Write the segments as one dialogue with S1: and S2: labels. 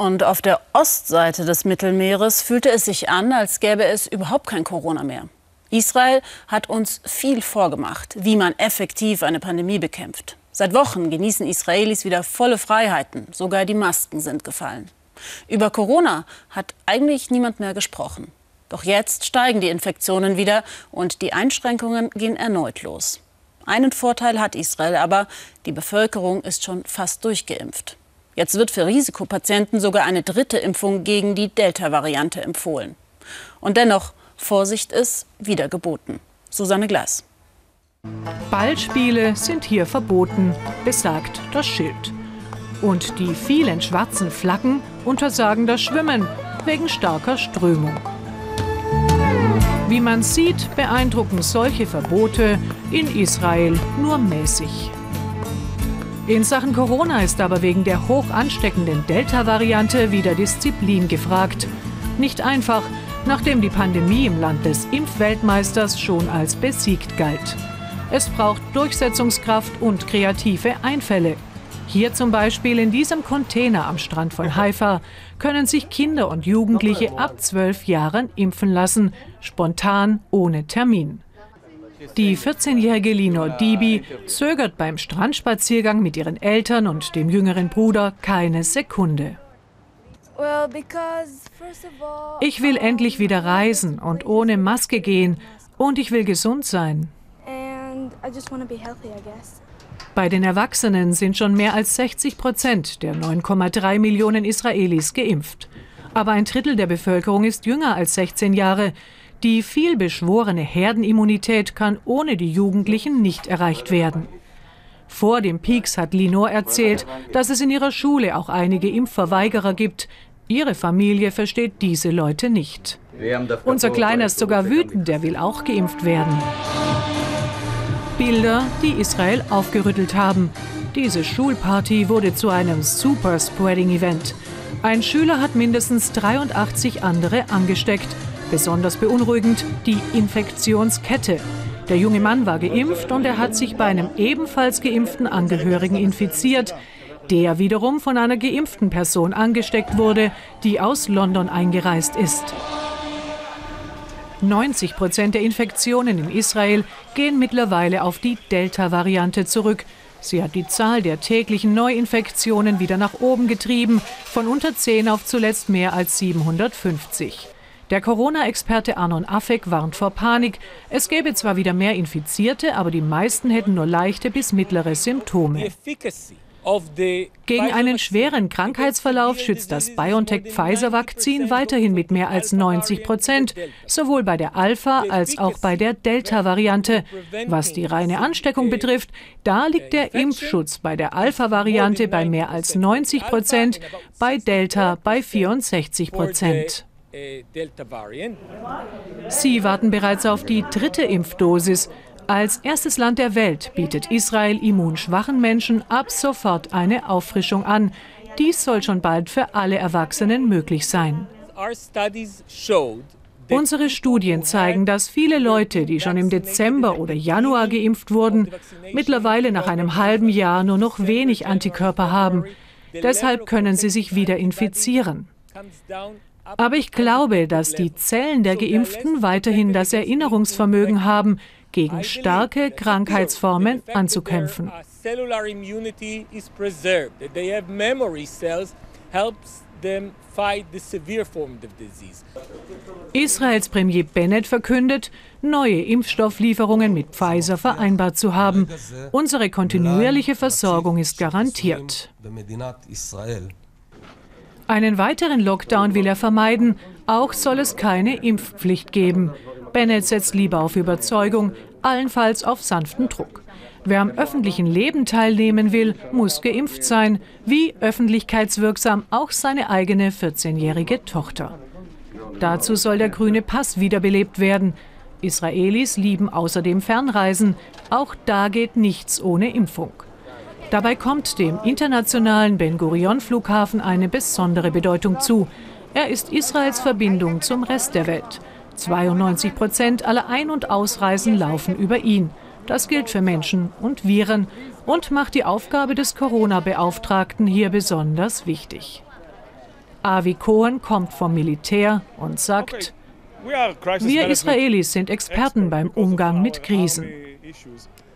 S1: Und auf der Ostseite des Mittelmeeres fühlte es sich an, als gäbe es überhaupt kein Corona mehr. Israel hat uns viel vorgemacht, wie man effektiv eine Pandemie bekämpft. Seit Wochen genießen Israelis wieder volle Freiheiten, sogar die Masken sind gefallen. Über Corona hat eigentlich niemand mehr gesprochen. Doch jetzt steigen die Infektionen wieder und die Einschränkungen gehen erneut los. Einen Vorteil hat Israel aber, die Bevölkerung ist schon fast durchgeimpft. Jetzt wird für Risikopatienten sogar eine dritte Impfung gegen die Delta-Variante empfohlen. Und dennoch, Vorsicht ist wieder geboten. Susanne Glas.
S2: Ballspiele sind hier verboten, besagt das Schild. Und die vielen schwarzen Flaggen untersagen das Schwimmen wegen starker Strömung. Wie man sieht, beeindrucken solche Verbote in Israel nur mäßig. In Sachen Corona ist aber wegen der hoch ansteckenden Delta-Variante wieder Disziplin gefragt. Nicht einfach, nachdem die Pandemie im Land des Impfweltmeisters schon als besiegt galt. Es braucht Durchsetzungskraft und kreative Einfälle. Hier zum Beispiel in diesem Container am Strand von Haifa können sich Kinder und Jugendliche ab zwölf Jahren impfen lassen, spontan ohne Termin. Die 14-jährige Linor Dibi zögert beim Strandspaziergang mit ihren Eltern und dem jüngeren Bruder keine Sekunde. Ich will endlich wieder reisen und ohne Maske gehen und ich will gesund sein. Bei den Erwachsenen sind schon mehr als 60 Prozent der 9,3 Millionen Israelis geimpft. Aber ein Drittel der Bevölkerung ist jünger als 16 Jahre. Die vielbeschworene Herdenimmunität kann ohne die Jugendlichen nicht erreicht werden. Vor dem Peaks hat Linor erzählt, dass es in ihrer Schule auch einige Impfverweigerer gibt. Ihre Familie versteht diese Leute nicht. Unser Kleiner ist sogar wütend, der will auch geimpft werden. Bilder, die Israel aufgerüttelt haben. Diese Schulparty wurde zu einem Super-Spreading-Event. Ein Schüler hat mindestens 83 andere angesteckt. Besonders beunruhigend die Infektionskette. Der junge Mann war geimpft und er hat sich bei einem ebenfalls geimpften Angehörigen infiziert, der wiederum von einer geimpften Person angesteckt wurde, die aus London eingereist ist. 90 Prozent der Infektionen in Israel gehen mittlerweile auf die Delta-Variante zurück. Sie hat die Zahl der täglichen Neuinfektionen wieder nach oben getrieben, von unter 10 auf zuletzt mehr als 750. Der Corona-Experte Arnon Affek warnt vor Panik. Es gäbe zwar wieder mehr Infizierte, aber die meisten hätten nur leichte bis mittlere Symptome. Gegen einen schweren Krankheitsverlauf schützt das BioNTech-Pfizer-Vakzin weiterhin mit mehr als 90 Prozent, sowohl bei der Alpha- als auch bei der Delta-Variante. Was die reine Ansteckung betrifft, da liegt der Impfschutz bei der Alpha-Variante bei mehr als 90 Prozent, bei Delta bei 64 Prozent. Äh, Sie warten bereits auf die dritte Impfdosis. Als erstes Land der Welt bietet Israel immunschwachen Menschen ab sofort eine Auffrischung an. Dies soll schon bald für alle Erwachsenen möglich sein. Unsere Studien zeigen, dass viele Leute, die schon im Dezember oder Januar geimpft wurden, mittlerweile nach einem halben Jahr nur noch wenig Antikörper haben. Deshalb können sie sich wieder infizieren. Aber ich glaube, dass die Zellen der Geimpften weiterhin das Erinnerungsvermögen haben, gegen starke Krankheitsformen anzukämpfen. Israels Premier Bennett verkündet, neue Impfstofflieferungen mit Pfizer vereinbart zu haben. Unsere kontinuierliche Versorgung ist garantiert. Einen weiteren Lockdown will er vermeiden. Auch soll es keine Impfpflicht geben. Bennett setzt lieber auf Überzeugung, allenfalls auf sanften Druck. Wer am öffentlichen Leben teilnehmen will, muss geimpft sein, wie öffentlichkeitswirksam auch seine eigene 14-jährige Tochter. Dazu soll der grüne Pass wiederbelebt werden. Israelis lieben außerdem Fernreisen. Auch da geht nichts ohne Impfung. Dabei kommt dem internationalen Ben Gurion Flughafen eine besondere Bedeutung zu. Er ist Israels Verbindung zum Rest der Welt. 92 Prozent aller Ein- und Ausreisen laufen über ihn. Das gilt für Menschen und Viren und macht die Aufgabe des Corona-Beauftragten hier besonders wichtig. Avi Cohen kommt vom Militär und sagt, wir Israelis sind Experten beim Umgang mit Krisen.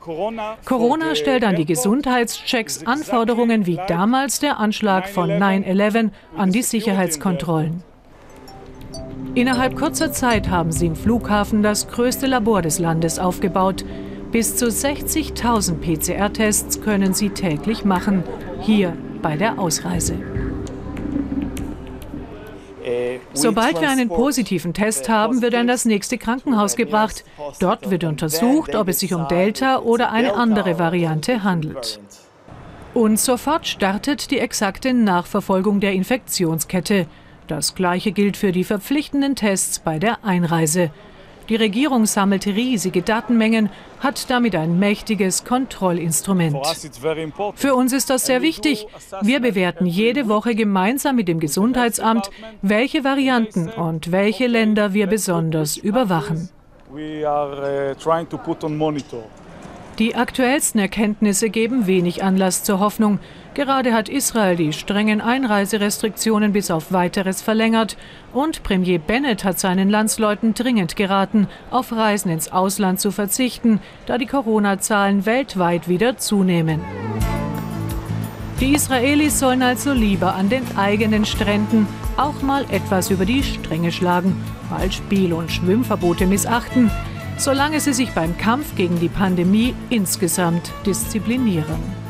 S2: Corona stellt an die Gesundheitschecks Anforderungen wie damals der Anschlag von 9-11 an die Sicherheitskontrollen. Innerhalb kurzer Zeit haben sie im Flughafen das größte Labor des Landes aufgebaut. Bis zu 60.000 PCR-Tests können sie täglich machen, hier bei der Ausreise. Sobald wir einen positiven Test haben, wird er in das nächste Krankenhaus gebracht. Dort wird untersucht, ob es sich um Delta oder eine andere Variante handelt. Und sofort startet die exakte Nachverfolgung der Infektionskette. Das gleiche gilt für die verpflichtenden Tests bei der Einreise. Die Regierung sammelte riesige Datenmengen, hat damit ein mächtiges Kontrollinstrument. Für uns ist das sehr wichtig. Wir bewerten jede Woche gemeinsam mit dem Gesundheitsamt, welche Varianten und welche Länder wir besonders überwachen. Die aktuellsten Erkenntnisse geben wenig Anlass zur Hoffnung. Gerade hat Israel die strengen Einreiserestriktionen bis auf weiteres verlängert und Premier Bennett hat seinen Landsleuten dringend geraten, auf Reisen ins Ausland zu verzichten, da die Corona-Zahlen weltweit wieder zunehmen. Die Israelis sollen also lieber an den eigenen Stränden auch mal etwas über die Stränge schlagen, mal Spiel- und Schwimmverbote missachten, solange sie sich beim Kampf gegen die Pandemie insgesamt disziplinieren.